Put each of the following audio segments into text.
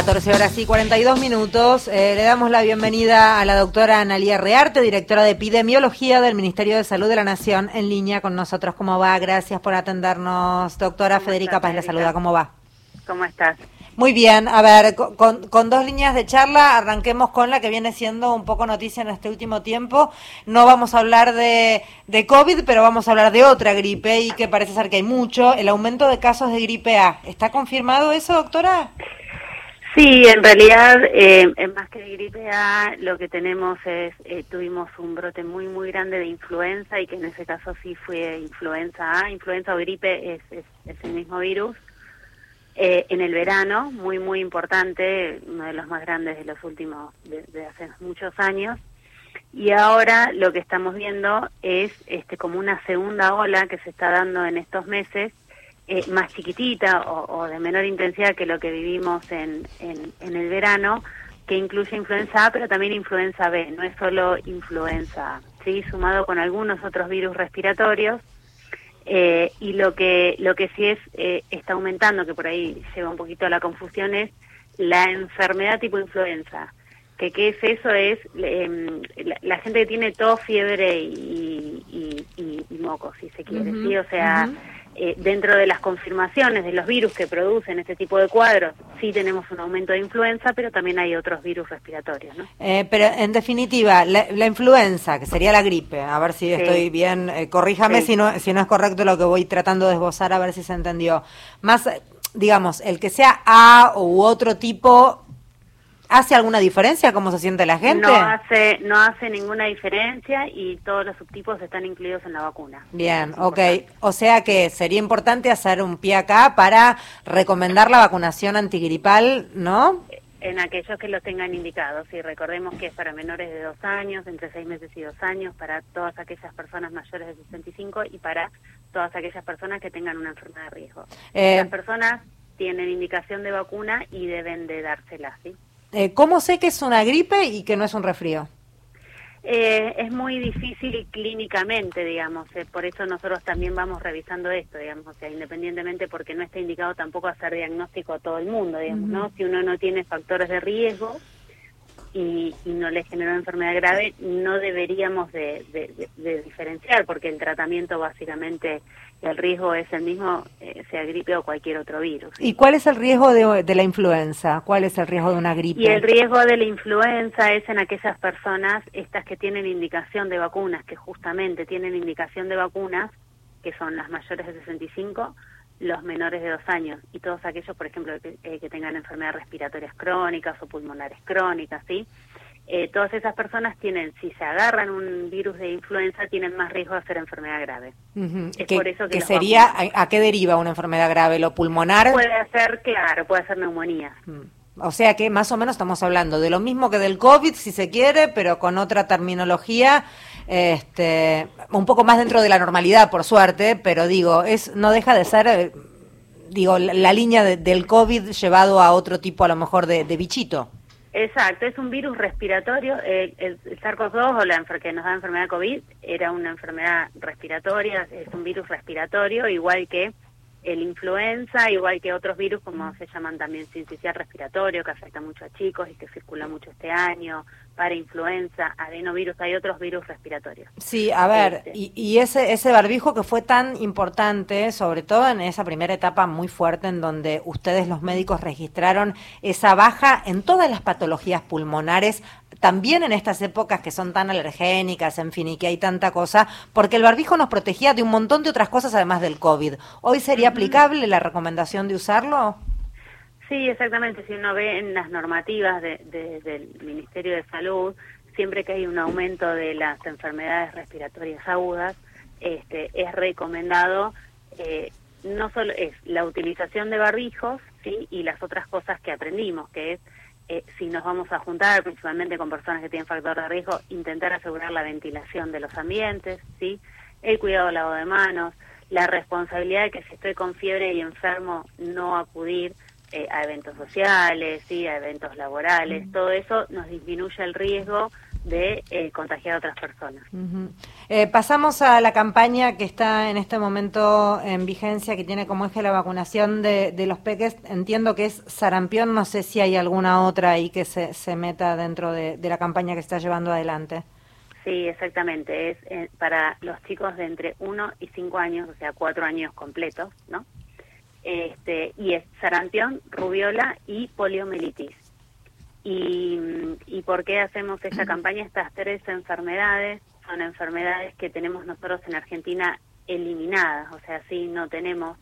14 horas y 42 minutos. Eh, le damos la bienvenida a la doctora Analia Rearte, directora de epidemiología del Ministerio de Salud de la Nación, en línea con nosotros. ¿Cómo va? Gracias por atendernos, doctora Federica Paz. La saluda. ¿Cómo va? ¿Cómo estás? Muy bien, a ver, con, con, dos líneas de charla, arranquemos con la que viene siendo un poco noticia en este último tiempo. No vamos a hablar de, de COVID, pero vamos a hablar de otra gripe y que parece ser que hay mucho, el aumento de casos de gripe A. ¿Está confirmado eso, doctora? Sí, en realidad, eh, más que de gripe A, lo que tenemos es, eh, tuvimos un brote muy, muy grande de influenza y que en ese caso sí fue influenza A. Influenza o gripe es, es, el mismo virus. Eh, en el verano, muy, muy importante, uno de los más grandes de los últimos, de, hace muchos años. Y ahora lo que estamos viendo es este como una segunda ola que se está dando en estos meses, eh, más chiquitita o, de menor intensidad que lo que vivimos en, en, el verano, que incluye influenza A, pero también influenza B, no es solo influenza A, ¿sí? sumado con algunos otros virus respiratorios. Eh, y lo que, lo que sí es, eh, está aumentando, que por ahí lleva un poquito a la confusión, es la enfermedad tipo influenza. Que qué es eso? Es em, la, gente que tiene tos, fiebre y, y, y, moco, si se quiere, ¿sí? O sea... Eh, dentro de las confirmaciones de los virus que producen este tipo de cuadros, sí tenemos un aumento de influenza, pero también hay otros virus respiratorios. ¿no? Eh, pero en definitiva, la, influenza, que sería la gripe, a ver si estoy bien, eh, corríjame si, no, si no es correcto lo que voy tratando de esbozar, a ver si se entendió. Más, digamos, el que sea A u otro tipo ¿Hace alguna diferencia cómo se siente la gente? No hace, no hace ninguna diferencia y todos los subtipos están incluidos en la vacuna. Bien, ok. O sea que sería importante hacer un pie acá para recomendar la vacunación antigripal, ¿no? En aquellos que lo tengan indicados. Y recordemos que es para menores de dos años, entre seis meses y dos años, para todas aquellas personas mayores de 65 y para todas aquellas personas que tengan una enfermedad de riesgo. Eh, Las personas tienen indicación de vacuna y deben de dársela, ¿sí? Eh, ¿Cómo sé que es una gripe y que no es un resfrío? Eh, es muy difícil clínicamente, digamos, eh, por eso nosotros también vamos revisando esto, digamos, o sea, independientemente porque no está indicado tampoco hacer diagnóstico a todo el mundo, digamos, ¿no? Si uno no tiene factores de riesgo y, no le generó enfermedad grave, no deberíamos de diferenciar, porque el tratamiento básicamente el riesgo es el mismo, eh, sea gripe o cualquier otro virus. ¿Y cuál es el riesgo de, la influenza? ¿Cuál es el riesgo de una gripe? Y el riesgo de la influenza es en aquellas personas, estas que tienen indicación de vacunas, que justamente tienen indicación de vacunas, que son las mayores de 65, los menores de dos años y todos aquellos, por ejemplo, que, eh, que tengan enfermedades respiratorias crónicas o pulmonares crónicas, ¿sí? Eh, todas esas personas tienen, si se agarran un virus de influenza, tienen más riesgo de hacer enfermedad grave. Es por eso que, sería, a, qué deriva una enfermedad grave? ¿Lo pulmonar? Puede ser, claro, puede ser neumonía. O sea que más o menos estamos hablando de lo mismo que del COVID, si se quiere, pero con otra terminología, este, un poco más dentro de la normalidad, por suerte, pero digo, es no deja de ser, eh, digo, la, línea del COVID llevado a otro tipo, a lo mejor, de bichito. Exacto, es un virus respiratorio. el, el SARS-CoV-2 o la que nos da enfermedad COVID era una enfermedad respiratoria, es un virus respiratorio, igual que el influenza, igual que otros virus como se llaman también sincicial respiratorio, que afecta mucho a chicos y que circula mucho este año, para influenza, adenovirus, hay otros virus respiratorios. Sí, a ver, este. y, ese, ese barbijo que fue tan importante, sobre todo en esa primera etapa muy fuerte en donde ustedes los médicos registraron esa baja en todas las patologías pulmonares, también en estas épocas que son tan alergénicas, en fin, y que hay tanta cosa, porque el barbijo nos protegía de un montón de otras cosas además del COVID. ¿Hoy sería aplicable la recomendación de usarlo? Sí, exactamente. Si uno ve en las normativas del Ministerio de Salud, siempre que hay un aumento de las enfermedades respiratorias agudas, este, es recomendado eh, no solo es la utilización de barbijos, sí, y las otras cosas que aprendimos, que es eh, si nos vamos a juntar principalmente con personas que tienen factor de riesgo, intentar asegurar la ventilación de los ambientes, sí, el cuidado del lavado de manos, la responsabilidad de que si estoy con fiebre y enfermo no acudir eh, a eventos sociales, ¿sí? a eventos laborales, todo eso nos disminuye el riesgo de eh, contagiar a otras personas. Eh, pasamos a la campaña que está en este momento en vigencia, que tiene como eje la vacunación de, los peques. Entiendo que es sarampión, no sé si hay alguna otra ahí que se, se meta dentro de, la campaña que está llevando adelante. Sí, exactamente. Es eh, para los chicos de entre 1 y 5 años, o sea, 4 años completos, ¿no? Este, y es sarampión, rubiola y poliomielitis. Y, ¿Y por qué hacemos esta campaña? Estas tres enfermedades son enfermedades que tenemos nosotros en Argentina eliminadas, o sea, sí, no tenemos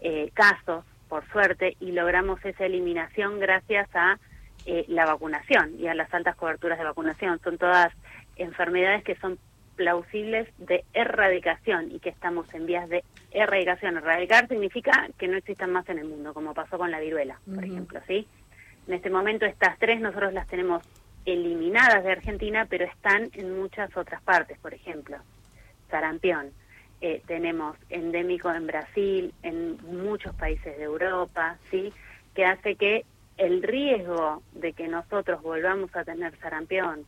eh, casos, por suerte, y logramos esa eliminación gracias a eh, la vacunación y a las altas coberturas de vacunación. Son todas enfermedades que son plausibles de erradicación y que estamos en vías de erradicación. Erradicar significa que no existan más en el mundo, como pasó con la viruela, por ejemplo, ¿sí? En este momento estas tres nosotros las tenemos eliminadas de Argentina, pero están en muchas otras partes, por ejemplo, sarampión. Eh, tenemos endémico en Brasil, en muchos países de Europa, ¿sí? Que hace que el riesgo de que nosotros volvamos a tener sarampión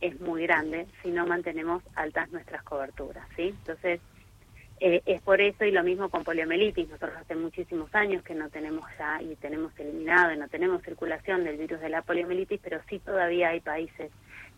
es muy grande si no mantenemos altas nuestras coberturas, ¿sí? Entonces, eh, es por eso y lo mismo con poliomielitis. Nosotros hace muchísimos años que no tenemos ya y tenemos eliminado y no tenemos circulación del virus de la poliomielitis, pero sí todavía hay países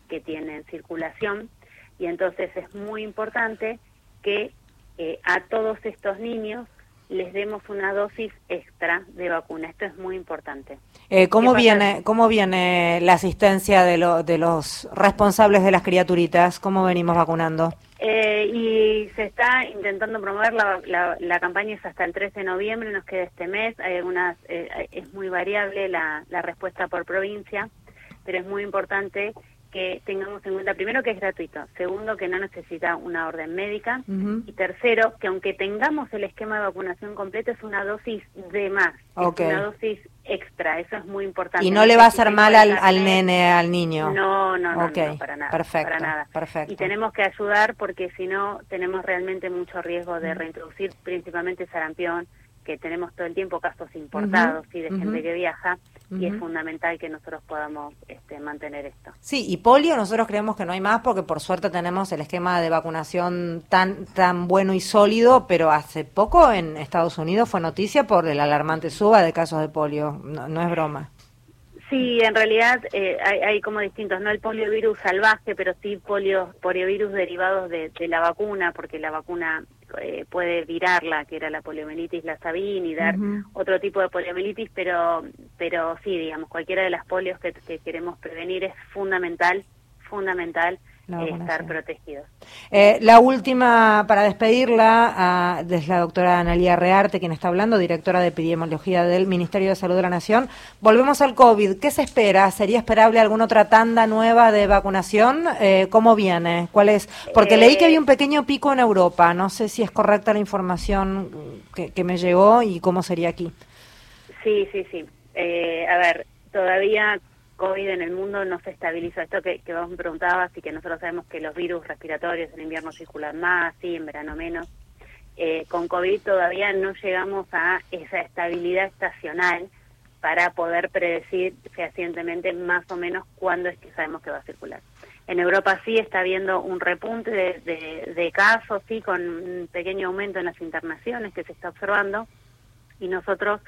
que tienen circulación y entonces es muy importante que eh, a todos estos niños les demos una dosis extra de vacuna. Esto es muy importante. Eh, ¿cómo, viene, ¿Cómo viene la asistencia de, lo, de los responsables de las criaturitas? ¿Cómo venimos vacunando? Eh, y se está intentando promover la, la, campaña es hasta el 13 de noviembre, nos queda este mes. Hay algunas, eh, es muy variable la, la respuesta por provincia, pero es muy importante que tengamos en cuenta, primero, que es gratuito, segundo, que no necesita una orden médica, y tercero, que aunque tengamos el esquema de vacunación completo, es una dosis de más, es una dosis extra, eso es muy importante. Y no le va a hacer mal al, al, nene, al niño. No, no, no, para nada. Perfecto, para nada. perfecto. Y tenemos que ayudar porque si no, tenemos realmente mucho riesgo de reintroducir principalmente sarampión, que tenemos todo el tiempo casos importados y de gente que viaja y es fundamental que nosotros podamos este, mantener esto. Sí, y polio nosotros creemos que no hay más porque por suerte tenemos el esquema de vacunación tan tan bueno y sólido, pero hace poco en Estados Unidos fue noticia por el alarmante suba de casos de polio, no, es broma. Sí, en realidad eh, hay, como distintos, no el poliovirus salvaje, pero sí polio, poliovirus derivados de, de la vacuna, porque la vacuna eh, puede virarla, que era la poliomielitis, la Sabin, y dar otro tipo de poliomielitis, pero, pero sí, digamos, cualquiera de las polios que, queremos prevenir es fundamental, fundamental estar protegidos. Eh, la última, para despedirla, es la doctora Analia Rearte, quien está hablando, directora de epidemiología del Ministerio de Salud de la Nación. Volvemos al COVID. ¿Qué se espera? ¿Sería esperable alguna otra tanda nueva de vacunación? Eh, ¿Cómo viene? ¿Cuál es? Porque leí que había un pequeño pico en Europa. No sé si es correcta la información que, que me llegó y cómo sería aquí. Sí, sí, sí. Eh, a ver, todavía COVID en el mundo no se estabiliza. Esto que, que vos me preguntabas y que nosotros sabemos que los virus respiratorios en invierno circulan más, sí, en verano menos. Eh, con COVID todavía no llegamos a esa estabilidad estacional para poder predecir fehacientemente más o menos cuándo es que sabemos que va a circular. En Europa sí está habiendo un repunte de, de casos, sí, con un pequeño aumento en las internaciones que se está observando, y nosotros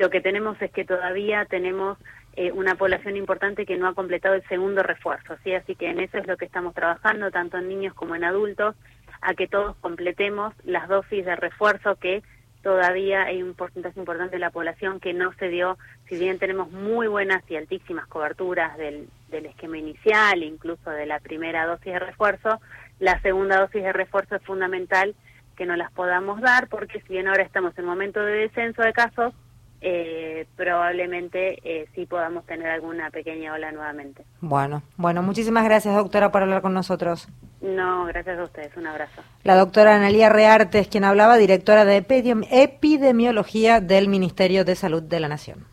lo que tenemos es que todavía tenemos eh, una población importante que no ha completado el segundo refuerzo, ¿sí? Así que en eso es lo que estamos trabajando, tanto en niños como en adultos, a que todos completemos las dosis de refuerzo que todavía hay un porcentaje importante de la población que no se dio, si bien tenemos muy buenas y altísimas coberturas del, del esquema inicial, incluso de la primera dosis de refuerzo, la segunda dosis de refuerzo es fundamental que no las podamos dar porque si bien ahora estamos en momento de descenso de casos, eh, probablemente eh, sí podamos tener alguna pequeña ola nuevamente. Bueno, bueno, muchísimas gracias doctora por hablar con nosotros. No, gracias a ustedes, un abrazo. La doctora Analia Rearte es quien hablaba, directora de epidemiología del Ministerio de Salud de la Nación.